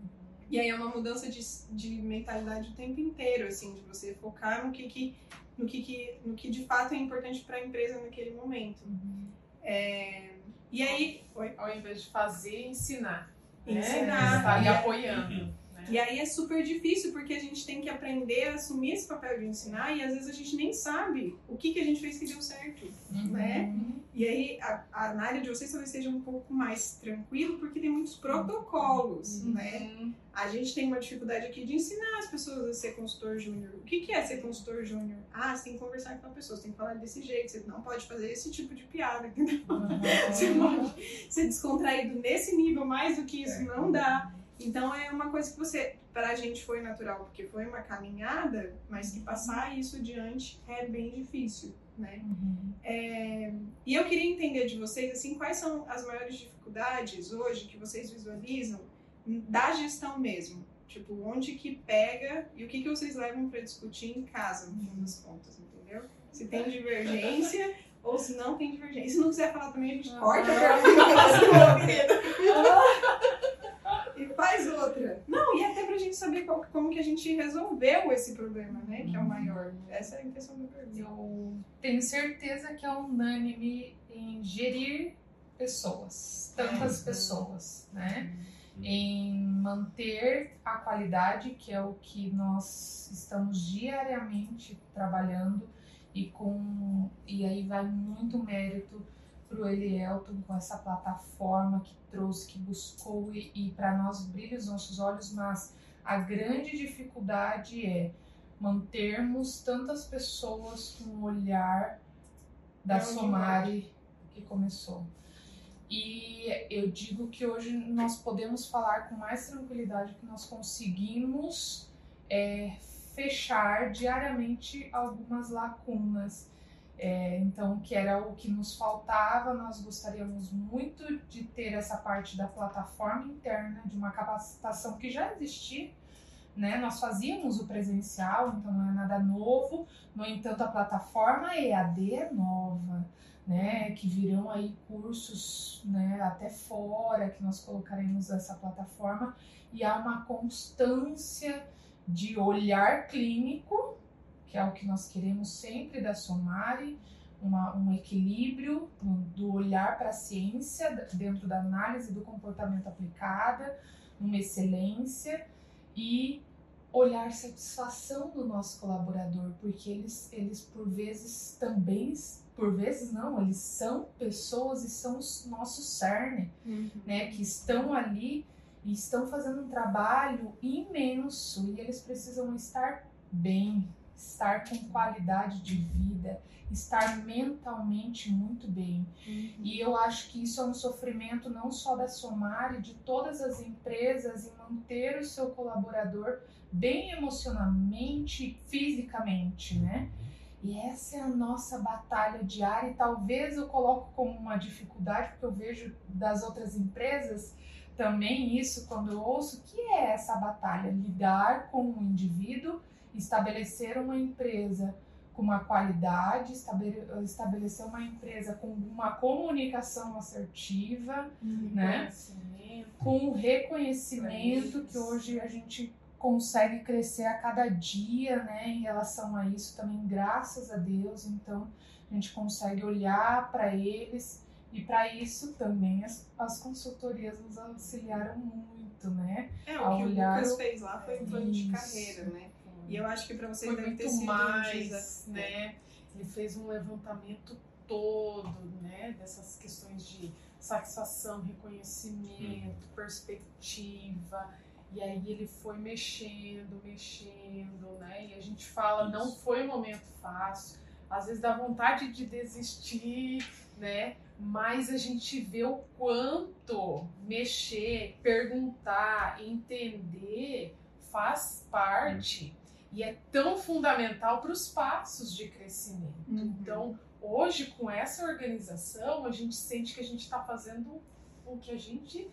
E aí é uma mudança de, de mentalidade o tempo inteiro, assim, de você focar no que, que, no que, que, no que de fato é importante para a empresa naquele momento. Uhum. É, e aí. Oi? Ao invés de fazer, ensinar. Ensinar. Né? Tá ali apoiando. E aí é super difícil porque a gente tem que aprender a assumir esse papel de ensinar e às vezes a gente nem sabe o que, que a gente fez que deu certo, uhum. né? E aí a, a, na área de vocês talvez seja um pouco mais tranquilo porque tem muitos protocolos, uhum. né? A gente tem uma dificuldade aqui de ensinar as pessoas a ser consultor júnior. O que, que é ser consultor júnior? Ah, você tem que conversar com a pessoa, você tem que falar desse jeito, você não pode fazer esse tipo de piada, entendeu? Uhum. Você pode ser descontraído nesse nível, mais do que isso é. não dá. Então é uma coisa que você, para a gente foi natural, porque foi uma caminhada, mas que passar isso adiante é bem difícil, né? Uhum. É, e eu queria entender de vocês, assim, quais são as maiores dificuldades hoje que vocês visualizam da gestão mesmo? Tipo, onde que pega e o que, que vocês levam para discutir em casa, no fim das contas, entendeu? Se tem divergência ou se não tem divergência. E se não quiser falar também, a gente ah. corta, ah. querida. E faz outra. Não, e até pra gente saber qual, como que a gente resolveu esse problema, né? Que é o uhum. maior. Essa é a intenção do pergunta. Eu tenho certeza que é unânime em gerir pessoas, tantas uhum. pessoas, né? Uhum. Em manter a qualidade, que é o que nós estamos diariamente trabalhando e com e aí vai muito mérito para o Elielton com essa plataforma que trouxe, que buscou e, e para nós brilha os nossos olhos, mas a grande dificuldade é mantermos tantas pessoas com o olhar da Somari que começou. E E eu digo que hoje nós podemos falar com mais tranquilidade que nós conseguimos é, fechar diariamente algumas lacunas. É, então, que era o que nos faltava, nós gostaríamos muito de ter essa parte da plataforma interna, de uma capacitação que já existia, né? Nós fazíamos o presencial, então não é nada novo, no entanto, a plataforma EAD é nova né, que virão aí cursos, né, até fora que nós colocaremos essa plataforma. E há uma constância de olhar clínico, que é o que nós queremos sempre da Somari, uma, um equilíbrio do olhar para a ciência dentro da análise do comportamento aplicada, uma excelência e olhar satisfação do nosso colaborador, porque eles, eles por vezes também por vezes não, eles são pessoas e são o nosso cerne, uhum. né, que estão ali e estão fazendo um trabalho imenso e eles precisam estar bem, estar com qualidade de vida, estar mentalmente muito bem. Uhum. E eu acho que isso é um sofrimento não só da Somari, de todas as empresas em manter o seu colaborador bem emocionalmente e fisicamente, né? E essa é a nossa batalha diária, e talvez eu coloco como uma dificuldade, porque eu vejo das outras empresas também isso quando eu ouço, que é essa batalha, lidar com o indivíduo, estabelecer uma empresa com uma qualidade, estabelecer uma empresa com uma comunicação assertiva, uhum. né? Com reconhecimento que hoje a gente consegue crescer a cada dia, né, em relação a isso também, graças a Deus. Então, a gente consegue olhar para eles e para isso também as, as consultorias nos auxiliaram muito, né? É, o que olhar o Lucas fez lá foi um plano de carreira, né? E eu acho que para vocês foi deve ter sido mais, um né? Ele fez um levantamento todo, né, dessas questões de satisfação, reconhecimento, perspectiva e aí ele foi mexendo, mexendo, né? E a gente fala, Isso. não foi um momento fácil. Às vezes dá vontade de desistir, né? Mas a gente vê o quanto mexer, perguntar, entender faz parte e é tão fundamental para os passos de crescimento. Uhum. Então, hoje, com essa organização, a gente sente que a gente está fazendo o que a gente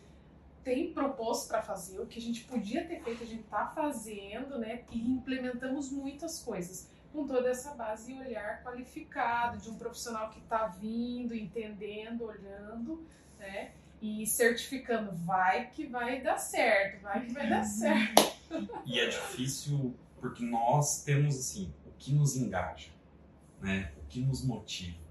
tem proposto para fazer, o que a gente podia ter feito, a gente está fazendo, né? E implementamos muitas coisas com toda essa base e olhar qualificado de um profissional que está vindo, entendendo, olhando, né? E certificando, vai que vai dar certo, vai que vai dar certo. E é difícil porque nós temos assim o que nos engaja, né? O que nos motiva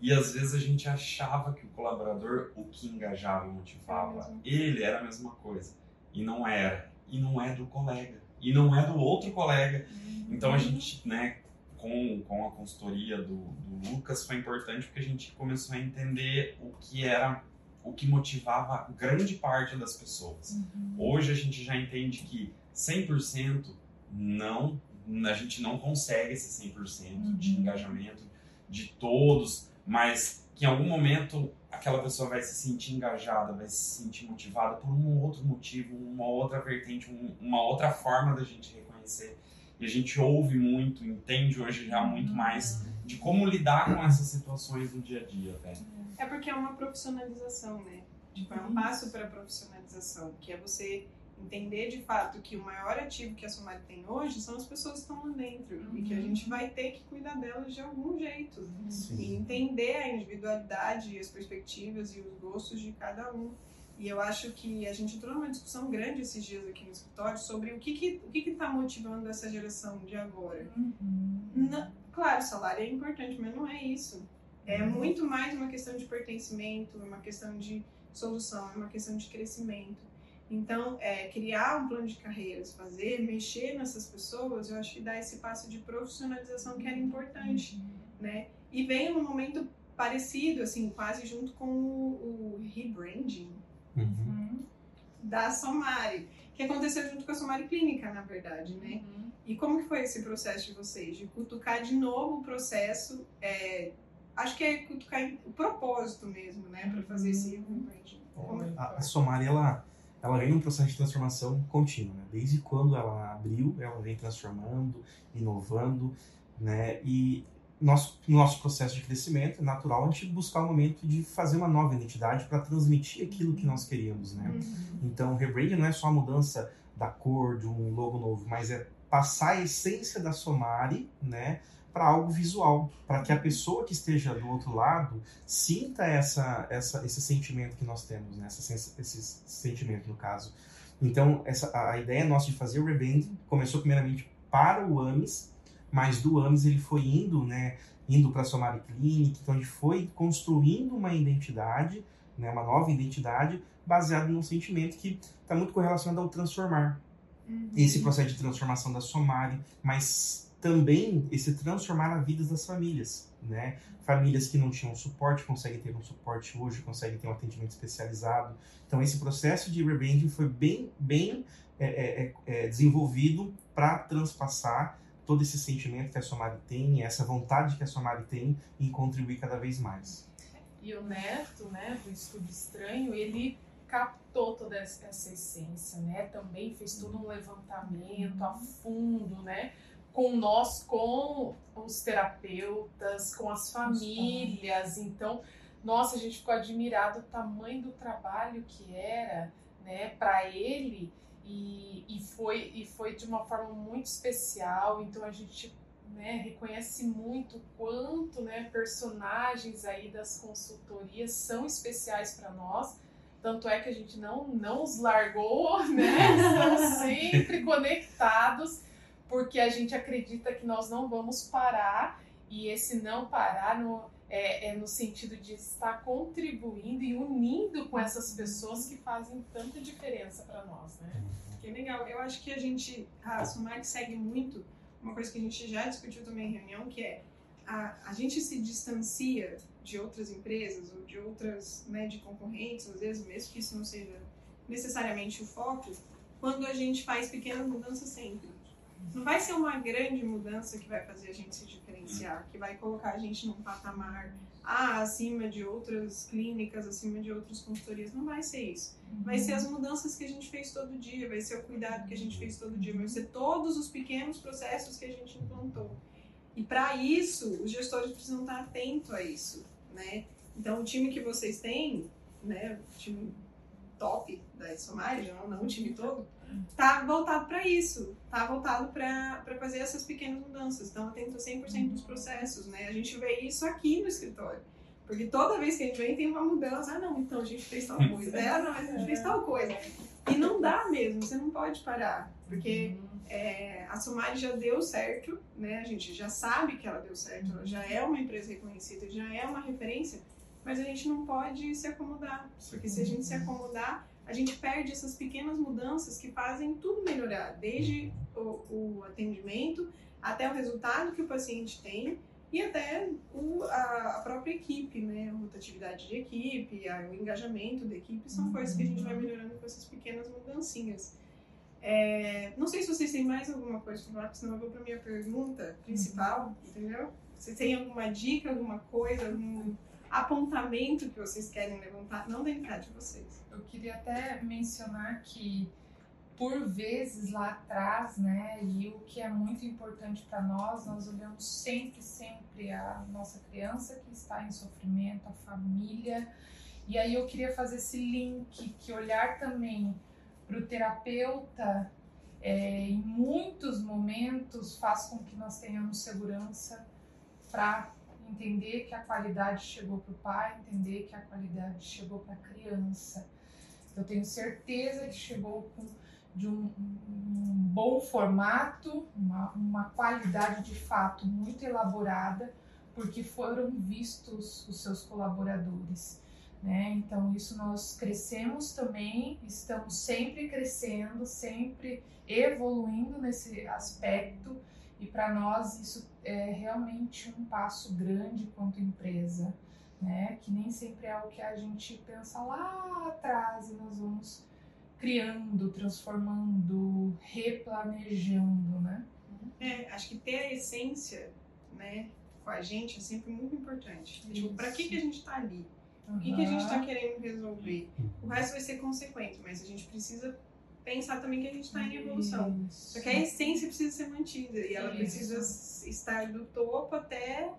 e às vezes a gente achava que o colaborador, o que engajava e motivava, ele era a mesma coisa. E não era. E não é do colega. E não é do outro colega. Uhum. Então a gente, né, com, com a consultoria do, do Lucas, foi importante porque a gente começou a entender o que era, o que motivava grande parte das pessoas. Uhum. Hoje a gente já entende que 100% não, a gente não consegue esse 100% uhum. de engajamento de todos mas que em algum momento aquela pessoa vai se sentir engajada, vai se sentir motivada por um outro motivo, uma outra vertente, um, uma outra forma da gente reconhecer. E a gente ouve muito, entende hoje já muito mais de como lidar com essas situações no dia a dia, velho. É porque é uma profissionalização, né? Tipo, é um passo para a profissionalização, que é você entender de fato que o maior ativo que a Somari tem hoje são as pessoas que estão lá dentro uhum. e que a uhum. gente vai ter que cuidar delas de algum jeito Sim. e entender a individualidade, as perspectivas e os gostos de cada um. E eu acho que a gente entrou numa discussão grande esses dias aqui no escritório sobre o que que o que está motivando essa geração de agora. Uhum. Na, claro, salário é importante, mas não é isso. É uhum. muito mais uma questão de pertencimento, uma questão de solução, é uma questão de crescimento. Então, é, criar um plano de carreiras, fazer, mexer nessas pessoas, eu acho que dá esse passo de profissionalização que era importante, uhum. né? E vem num momento parecido, assim, quase junto com o, o rebranding uhum. da Somari, que aconteceu junto com a Somari Clínica, na verdade, né? Uhum. E como que foi esse processo de vocês? De cutucar de novo o processo, é, acho que é cutucar o propósito mesmo, né? Para fazer esse uhum. rebranding. a, a Somari, ela, ela vem num processo de transformação contínua, né? Desde quando ela abriu, ela vem transformando, inovando, né? E nosso, nosso processo de crescimento é natural a gente buscar o momento de fazer uma nova identidade para transmitir aquilo que nós queríamos, né? Uhum. Então, rebranding não é só a mudança da cor, de um logo novo, mas é passar a essência da Somari, né, para algo visual, para que a pessoa que esteja do outro lado sinta essa, essa, esse sentimento que nós temos, né, essa, esse sentimento no caso. Então, essa, a ideia nossa de fazer o rebranding começou primeiramente para o AMIS, mas do AMIS ele foi indo, né, indo para a Somari Clinic, então gente foi construindo uma identidade, né, uma nova identidade baseada num sentimento que está muito correlacionado ao transformar. Uhum. Esse processo de transformação da Somari, mas também esse transformar a vida das famílias, né? Famílias que não tinham suporte conseguem ter um suporte hoje, conseguem ter um atendimento especializado. Então esse processo de rebranding foi bem, bem é, é, é, desenvolvido para transpassar todo esse sentimento que a Somari tem, essa vontade que a Somari tem em contribuir cada vez mais. E o Neto, né, do Estudo Estranho, ele captou toda essa essência, né? Também fez todo um levantamento a fundo, né? Com nós, com os terapeutas, com as famílias. Então, nossa, a gente ficou admirado o tamanho do trabalho que era, né, para ele. E, e, foi, e foi de uma forma muito especial. Então, a gente né, reconhece muito quanto né, personagens aí das consultorias são especiais para nós tanto é que a gente não, não os largou, né? Estamos sempre conectados, porque a gente acredita que nós não vamos parar, e esse não parar no, é, é no sentido de estar contribuindo e unindo com essas pessoas que fazem tanta diferença para nós, né? Que legal. Eu acho que a gente, a Sumac segue muito uma coisa que a gente já discutiu também em reunião, que é a, a gente se distancia de outras empresas ou de outras, né, de concorrentes, às vezes, mesmo que isso não seja necessariamente o foco, quando a gente faz pequenas mudanças sempre. Não vai ser uma grande mudança que vai fazer a gente se diferenciar, que vai colocar a gente num patamar ah, acima de outras clínicas, acima de outras consultorias. Não vai ser isso. Vai ser as mudanças que a gente fez todo dia, vai ser o cuidado que a gente fez todo dia, vai ser todos os pequenos processos que a gente implantou. E para isso, os gestores precisam estar atentos a isso né? Então, o time que vocês têm, né, o time top da Somari, não, não o time todo, tá voltado para isso, tá voltado para fazer essas pequenas mudanças. Então, atento a 100% dos processos, né? A gente vê isso aqui no escritório. Porque toda vez que a gente vem tem uma mudança. Ah, não, então a gente fez tal coisa. Ah, não, a gente fez tal coisa. E não dá mesmo, você não pode parar. Porque é, a Somari já deu certo, né? A gente já sabe que ela deu certo, ela já é uma empresa reconhecida, já é uma referência, mas a gente não pode se acomodar, porque se a gente se acomodar, a gente perde essas pequenas mudanças que fazem tudo melhorar, desde o, o atendimento até o resultado que o paciente tem e até o, a, a, própria equipe, né? A rotatividade de equipe, a, o engajamento da equipe são coisas que a gente vai melhorando com essas pequenas mudancinhas. É, não sei se vocês têm mais alguma coisa para falar, senão eu vou para minha pergunta principal, uhum. entendeu? Vocês têm alguma dica, alguma coisa, algum apontamento que vocês querem levantar? Não cá de vocês. Eu queria até mencionar que por vezes lá atrás, né, e o que é muito importante para nós, nós olhamos sempre, sempre a nossa criança que está em sofrimento, a família, e aí eu queria fazer esse link, que olhar também para o terapeuta, é, em muitos momentos, faz com que nós tenhamos segurança para entender que a qualidade chegou para o pai, entender que a qualidade chegou para a criança. Eu tenho certeza que chegou com de um, um bom formato, uma, uma qualidade de fato muito elaborada, porque foram vistos os seus colaboradores. Né? Então, isso nós crescemos também, estamos sempre crescendo, sempre evoluindo nesse aspecto, e para nós isso é realmente um passo grande quanto empresa, né? que nem sempre é o que a gente pensa lá atrás e nós vamos criando, transformando, replanejando. Né? É, acho que ter a essência né, com a gente é sempre muito importante. Tipo, para que, que a gente está ali? O que, que a gente está querendo resolver? O resto vai ser consequente, mas a gente precisa pensar também que a gente está em evolução. Isso. Só que a essência precisa ser mantida e ela Isso. precisa estar do topo até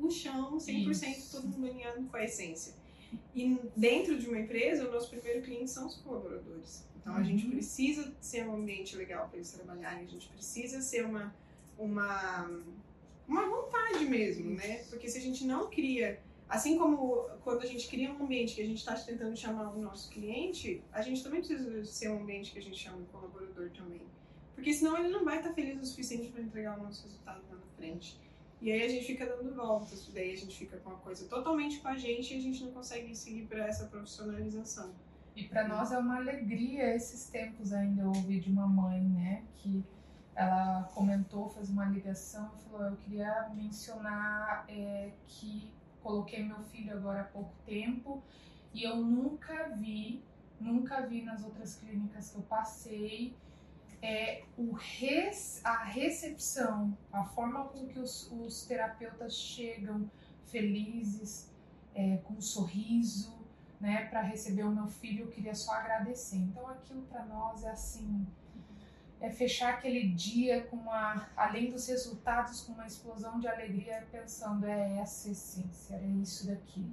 o chão, 100% todo mundo alinhado com a essência. E dentro de uma empresa, o nosso primeiro cliente são os colaboradores. Então a gente Uhum. precisa ser um ambiente legal para eles trabalharem, a gente precisa ser uma, uma, uma vontade mesmo, né? Porque se a gente não cria, assim como quando a gente cria um ambiente que a gente está tentando chamar o nosso cliente, a gente também precisa ser um ambiente que a gente chama o colaborador também. Porque senão ele não vai estar feliz o suficiente para entregar o nosso resultado lá na frente. E aí a gente fica dando voltas, daí a gente fica com uma coisa totalmente com a gente e a gente não consegue seguir para essa profissionalização. E para nós é uma alegria esses tempos ainda eu ouvi de uma mãe, né, que ela comentou, fez uma ligação e falou, eu queria mencionar é, que coloquei meu filho agora há pouco tempo e eu nunca vi, nunca vi nas outras clínicas que eu passei é, o res, a recepção, a forma com que os, os terapeutas chegam felizes, é, com um sorriso, né, para receber o meu filho, eu queria só agradecer. Então aquilo para nós é assim, é fechar aquele dia com uma, além dos resultados, com uma explosão de alegria, pensando é essa essência, é isso daqui.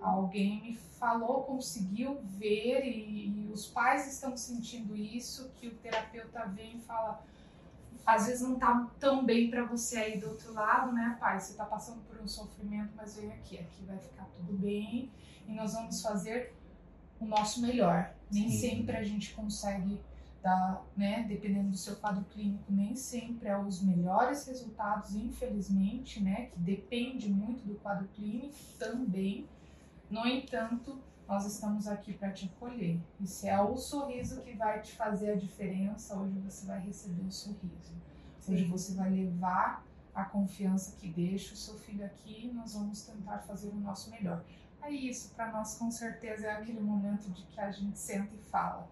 Alguém me falou, conseguiu ver e, e os pais estão sentindo isso, que o terapeuta vem e fala, às vezes não tá tão bem para você aí do outro lado, né, pai? Você tá passando por um sofrimento, mas vem aqui, aqui vai ficar tudo bem e nós vamos fazer o nosso melhor. Nem Sim. sempre a gente consegue dar, né, dependendo do seu quadro clínico, nem sempre é os melhores resultados, infelizmente, né, que depende muito do quadro clínico também. No entanto, nós estamos aqui para te acolher. E se é o sorriso que vai te fazer a diferença, hoje você vai receber o sorriso. Hoje você vai levar a confiança que deixa o seu filho aqui e nós vamos tentar fazer o nosso melhor. Aí isso para nós com certeza é aquele momento de que a gente senta e fala.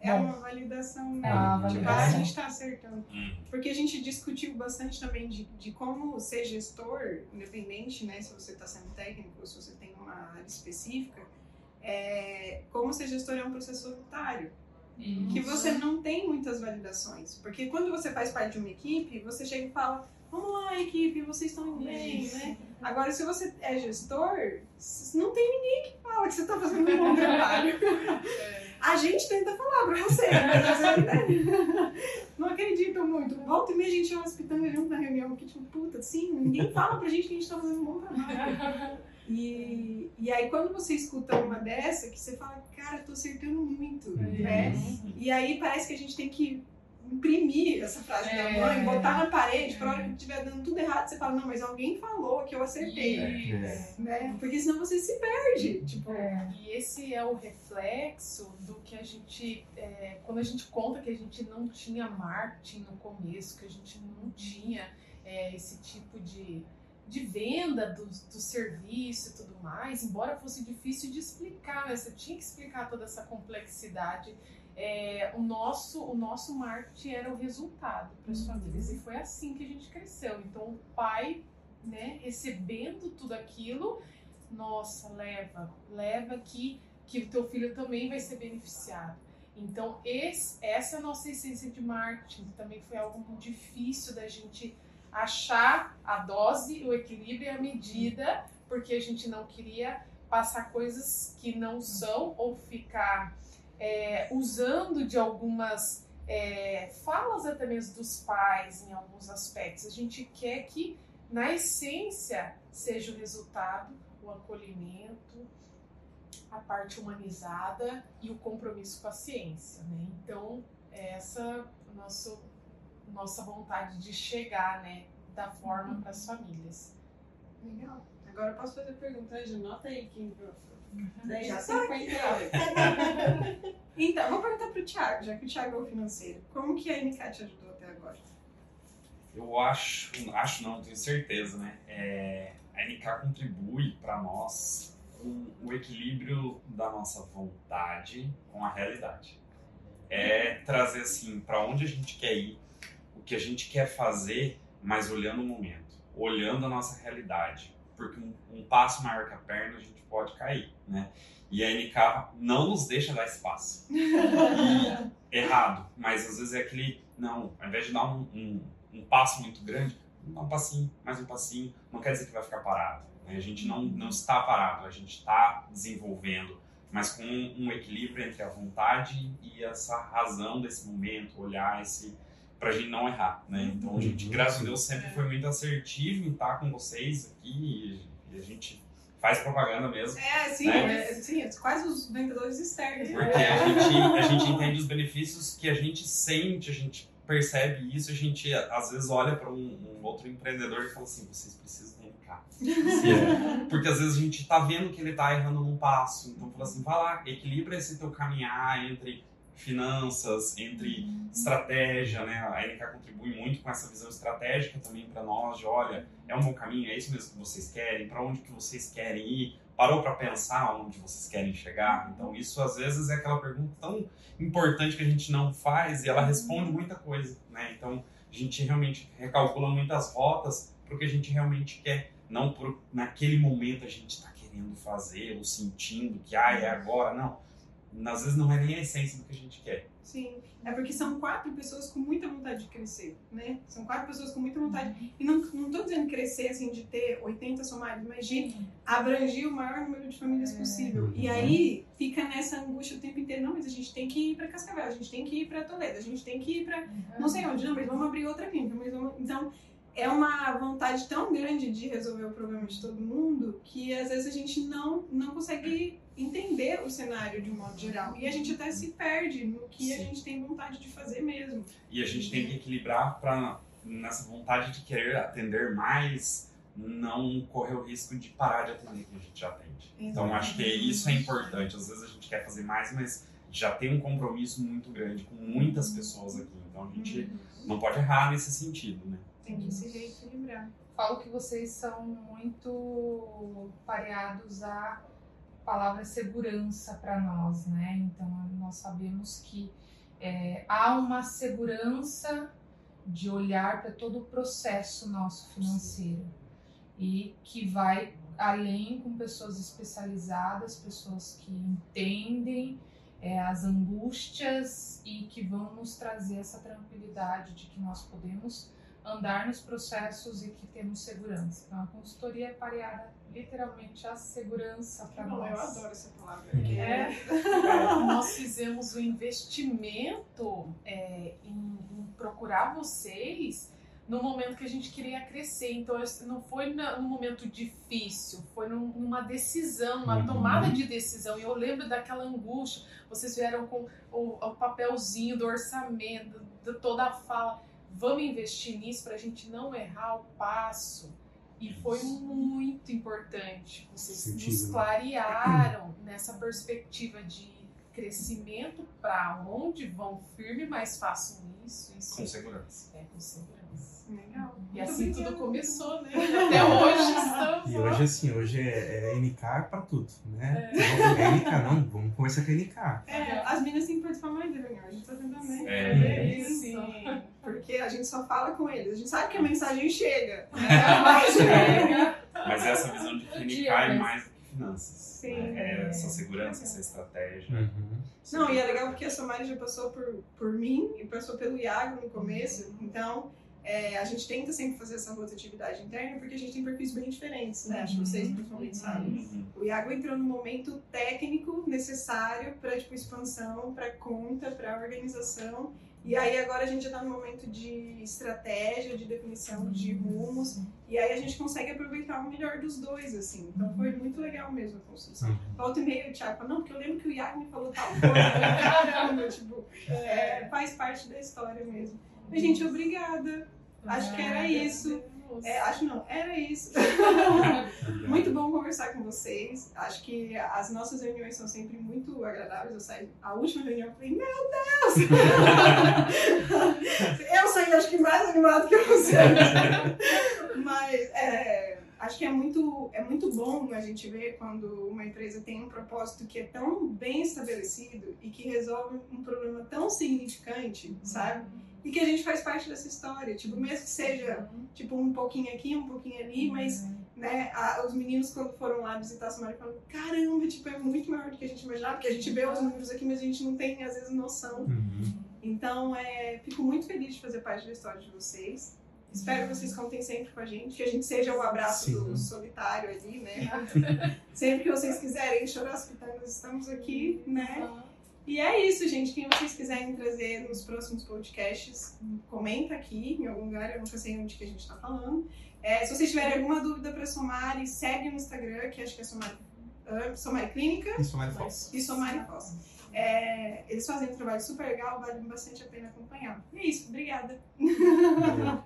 É Bom, uma validação, né? É uma Tipo, validação. ah, a gente está acertando. Hum. Porque a gente discutiu bastante também de, de como ser gestor, independente, né, se você está sendo técnico ou se você tem uma área específica, é, como ser gestor é um processo solitário. Que Isso. você não tem muitas validações. Porque quando você faz parte de uma equipe, você chega e fala, vamos lá, equipe, vocês estão indo bem, né? Agora, se você é gestor, não tem ninguém que fala que você está fazendo um bom trabalho. A gente tenta falar pra você, mas às vezes não acreditam muito. Volta e meia a gente chama as pitangas junto na reunião, porque tipo, puta, sim, ninguém fala pra gente que a gente tá fazendo um bom trabalho. E, e aí quando você escuta uma dessa, que você fala, cara, eu tô acertando muito, né? E aí parece que a gente tem que imprimir essa frase da É. mãe, botar na parede, pra hora que estiver dando tudo errado, você fala, não, mas alguém falou que eu acertei. Isso. Né? Porque senão você se perde. Tipo, É. E esse é o reflexo do que a gente, é, quando a gente conta que a gente não tinha marketing no começo, que a gente não tinha é, esse tipo de, de venda do, do serviço e tudo mais, embora fosse difícil de explicar, né? Você tinha que explicar toda essa complexidade. É, o, nosso, o nosso marketing era o resultado para as famílias e foi assim que a gente cresceu. Então o pai, né, recebendo tudo aquilo, nossa, leva, leva que, que o teu filho também vai ser beneficiado. Então, esse, essa é a nossa essência de marketing, também foi algo muito difícil da gente achar a dose, o equilíbrio e a medida, porque a gente não queria passar coisas que não são ou ficar é, usando de algumas é, falas até mesmo dos pais em alguns aspectos. A gente quer que, na essência, seja o resultado o acolhimento, a parte humanizada e o compromisso com a ciência, né? Então, essa é a nosso, nossa vontade de chegar, né, da forma para as famílias. legal. Agora eu posso fazer pergunta, Ângela, nota aí quem viu. Já 58. Então, vou perguntar pro Thiago, já que o Thiago é o financeiro. Como que a MK te ajudou até agora? Eu acho, acho não, tenho certeza, né? É, a NK contribui para nós com o equilíbrio da nossa vontade com a realidade. É trazer assim para onde a gente quer ir, o que a gente quer fazer, mas olhando o momento, olhando a nossa realidade. Porque um, um passo maior que a perna a gente pode cair, né? E a NK não nos deixa dar espaço. E errado, mas às vezes é aquele, não, ao invés de dar um, um, um passo muito grande, dá um passinho, mais um passinho, não quer dizer que vai ficar parado. Né? A gente não, não está parado, a gente está desenvolvendo, mas com um, equilíbrio entre a vontade e essa razão desse momento, olhar esse pra gente não errar, né? Então a gente, Uhum. graças a Deus, sempre foi muito assertivo em estar com vocês aqui e a gente faz propaganda mesmo. É, sim, Né? é, sim, é quase os vendedores externos. Porque a gente, a gente entende os benefícios que a gente sente, a gente percebe isso, a gente às vezes olha para um, um outro empreendedor e fala assim, vocês precisam da NK. Porque às vezes a gente tá vendo que ele tá errando num passo, então fala assim, vai lá, equilibra esse teu caminhar entre finanças, entre estratégia, né? A NK contribui muito com essa visão estratégica também para nós, de olha, é um bom caminho, é isso mesmo que vocês querem, para onde que vocês querem ir, parou para pensar onde vocês querem chegar. Então isso às vezes é aquela pergunta tão importante que a gente não faz e ela responde muita coisa, né? Então a gente realmente recalcula muitas rotas para o que a gente realmente quer, não por naquele momento a gente está querendo fazer ou sentindo que ah, é agora, não. Às vezes não é nem a essência do que a gente quer. Sim, é porque são quatro pessoas com muita vontade de crescer, né? São quatro pessoas com muita vontade. E não, não tô dizendo crescer, assim, de ter 80 somados, mas de abranger o maior número de famílias É. possível. E aí fica nessa angústia o tempo inteiro. Não, mas a gente tem que ir pra Cascavel, a gente tem que ir pra Toledo, a gente tem que ir pra não sei onde, não, mas vamos abrir outra clínica. Mas vamos... Então, é uma vontade tão grande de resolver o problema de todo mundo que às vezes a gente não, não consegue entender o cenário de um modo geral. E a gente até se perde no que a Sim. gente tem vontade de fazer mesmo. E a gente tem que equilibrar para nessa vontade de querer atender mais, não correr o risco de parar de atender quem a gente já atende. Então acho que isso é importante. Às vezes a gente quer fazer mais, mas já tem um compromisso muito grande com muitas pessoas aqui. Então a gente não pode errar nesse sentido, né? Tem que se reequilibrar. Falo que vocês são muito pareados à palavra segurança para nós, né? Então nós sabemos que é, há uma segurança de olhar para todo o processo nosso financeiro e que vai além com pessoas especializadas, pessoas que entendem é, as angústias e que vão nos trazer essa tranquilidade de que nós podemos andar nos processos e que temos segurança. Então, a consultoria é pareada literalmente à segurança para Não, nós. eu adoro essa palavra. Uhum. porque É, nós fizemos o investimento é, em, em procurar vocês no momento que a gente queria crescer. Então, não foi na- num momento difícil, foi num- numa decisão, numa Uhum. tomada de decisão. E eu lembro daquela angústia. Vocês vieram com o, o papelzinho do orçamento, de toda a fala. Vamos investir nisso para a gente não errar o passo. E foi muito importante. Vocês Sentido, nos né? clarearam nessa perspectiva de crescimento para onde vão firme, mas façam isso. Isso Com segurança. é com segurança. Legal. E assim obrigada. tudo começou, né? Até hoje estamos. E hoje, assim, hoje é, é NK pra tudo, né? É NK, não, vamos conversar com a NK. É, as meninas têm que participar mais reunião. A gente tá tentando né, É. fazer Isso. isso. Sim, porque a gente só fala com eles. A gente sabe que a mensagem chega. né? É, Mas Chega. Mas essa visão de Do clinicar dia, é mais do que finanças. Sim. né? É essa segurança, essa estratégia. Uhum. Não, e é legal porque a Somari já passou por, por mim e passou pelo Iago no começo. Então, é, a gente tenta sempre fazer essa rotatividade interna porque a gente tem perfis bem diferentes, né? Acho que vocês principalmente sabem. Uhum. O Iago entrou no momento técnico necessário para tipo, expansão, para conta, para organização. E aí agora a gente já está no momento de estratégia, de definição de rumos. E aí a gente consegue aproveitar o melhor dos dois, assim. Então foi muito legal mesmo a construção. Uhum. Volta e meia o Thiago fala, não, porque eu lembro que o Iago me falou tal coisa. Caramba, tipo, é, faz parte da história mesmo. Mas, gente, obrigada. Acho que era isso. É, acho não, era isso. Muito bom conversar com vocês. Acho que as nossas reuniões são sempre muito agradáveis. Eu saí, a última reunião eu falei, meu Deus! eu saí acho que mais animado que você. Mas é, acho que é muito, é muito bom a gente ver quando uma empresa tem um propósito que é tão bem estabelecido e que resolve um problema tão significante, sabe? E que a gente faz parte dessa história. Tipo, mesmo que seja tipo um pouquinho aqui, um pouquinho ali, mas né, a- os meninos quando foram lá visitar a Somália falaram, caramba, tipo, é muito maior do que a gente imaginava, porque a gente vê os números aqui, mas a gente não tem, às vezes, noção. Uhum. Então, é, fico muito feliz de fazer parte da história de vocês. Espero que vocês contem sempre com a gente, que a gente seja o abraço Sim. do solitário ali, né? sempre que vocês quiserem chorar as pitangas, estamos aqui, né? E é isso, gente. Quem vocês quiserem trazer nos próximos podcasts, comenta aqui em algum lugar. Eu nunca sei onde que a gente tá falando. É, se vocês tiverem alguma dúvida pra Somari, segue no Instagram, que acho que é Somari, ah, Somari Clínica Isso mais falso. e Somari Fossa. É, eles fazem um trabalho super legal, vale bastante a pena acompanhar. E é isso, obrigada.